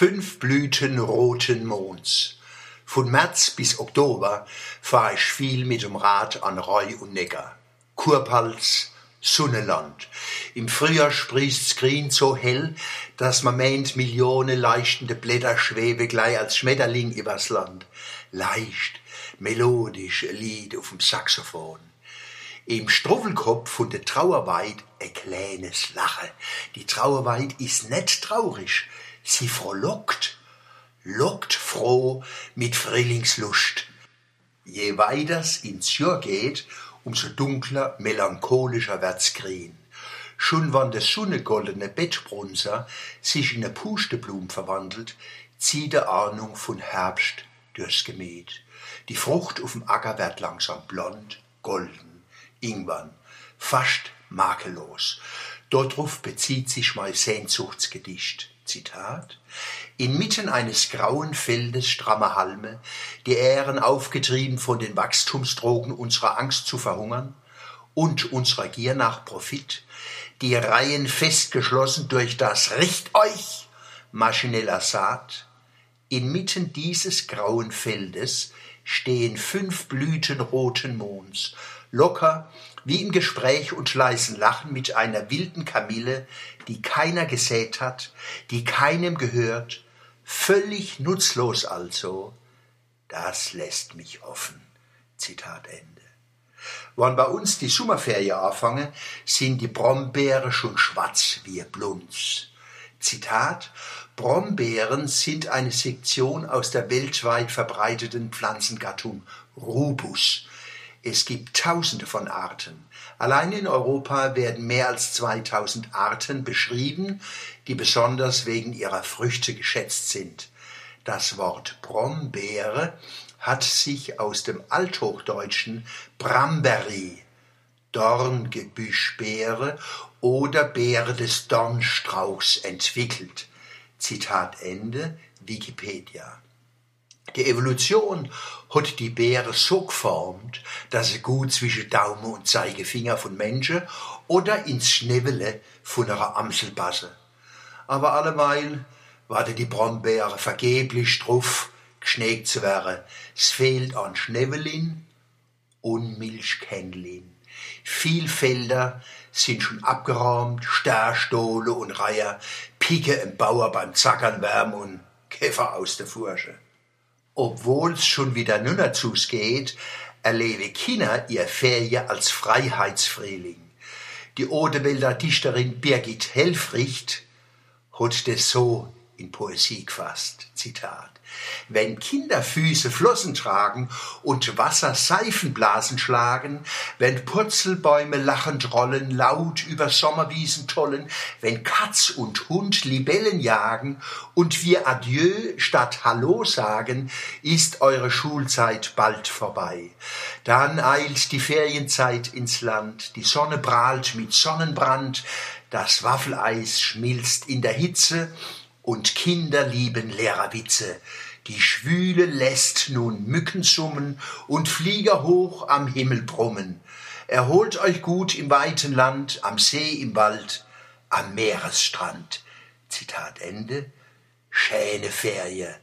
Fünf Blüten roten Monds. Von März bis Oktober fahr ich viel mit dem Rad an Reu und Neckar. Kurpals, Sunneland. Im Frühjahr sprießt's grün so hell, dass man meint, Millionen leuchtende Blätter schwebe gleich als Schmetterling übers Land. Leicht, melodisch Lied auf dem Saxophon. Im Struwwelkopf von der Trauerweid ein kleines Lache. Die Trauerweid ist net traurig, sie frohlockt, lockt froh mit Frühlingslust. Je weiter's ins Jahr geht, umso dunkler, melancholischer wird's grün. Schon wann der sonnegoldene Bettbrunser sich in eine Pusteblum verwandelt, zieht der Ahnung von Herbst durchs Gemäht. Die Frucht auf dem Acker wird langsam blond, golden, irgendwann fast makellos. Darauf bezieht sich mein Sehnsuchtsgedicht. Zitat. Inmitten eines grauen Feldes strammer Halme, die Ähren aufgetrieben von den Wachstumsdrogen unserer Angst zu verhungern und unserer Gier nach Profit, die Reihen festgeschlossen durch das Richt euch maschineller Saat, inmitten dieses grauen Feldes stehen fünf Blüten roten Monds, locker wie im Gespräch und leisen Lachen mit einer wilden Kamille, die keiner gesät hat, die keinem gehört, völlig nutzlos also, das lässt mich offen. Zitat Ende. Wann bei uns die Sommerferien anfangen, sind die Brombeere schon schwarz wie Blunz. Zitat Brombeeren sind eine Sektion aus der weltweit verbreiteten Pflanzengattung Rubus. Es gibt tausende von Arten. Allein in Europa werden mehr als 2000 Arten beschrieben, die besonders wegen ihrer Früchte geschätzt sind. Das Wort Brombeere hat sich aus dem althochdeutschen Bramberi, Dorngebüschbeere oder Beere des Dornstrauchs entwickelt. Zitat Ende Wikipedia. Die Evolution hat die Beere so geformt, dass sie gut zwischen Daumen und Zeigefinger von Menschen oder ins Schnäbele von einer Amsel passen. Aber alleweil warte die Brombeere vergeblich drauf, geschnägt zu werden. Es fehlt an Schnäbelin und Milchkännlin. Viel Felder sind schon abgeräumt, Stärstohle und Reiher, Pike im Bauer beim Zackern wärmen und Käfer aus der Fursche obwohl's schon wieder nunner geht, erlebe China ihr Ferien als Freiheitsfrühling. Die Odewälder Dichterin Birgit Helfricht hat das so in Poesie gefasst. Zitat. Wenn Kinderfüße Flossen tragen und Wasser Seifenblasen schlagen, wenn Purzelbäume lachend rollen, laut über Sommerwiesen tollen, wenn Katz und Hund Libellen jagen und wir Adieu statt Hallo sagen, ist eure Schulzeit bald vorbei. Dann eilt die Ferienzeit ins Land, die Sonne prahlt mit Sonnenbrand, das Waffeleis schmilzt in der Hitze und Kinder lieben Lehrerwitze. Die Schwüle lässt nun Mücken summen und Flieger hoch am Himmel brummen. Erholt euch gut im weiten Land, am See, im Wald, am Meeresstrand. Zitat Ende. Schäne Ferie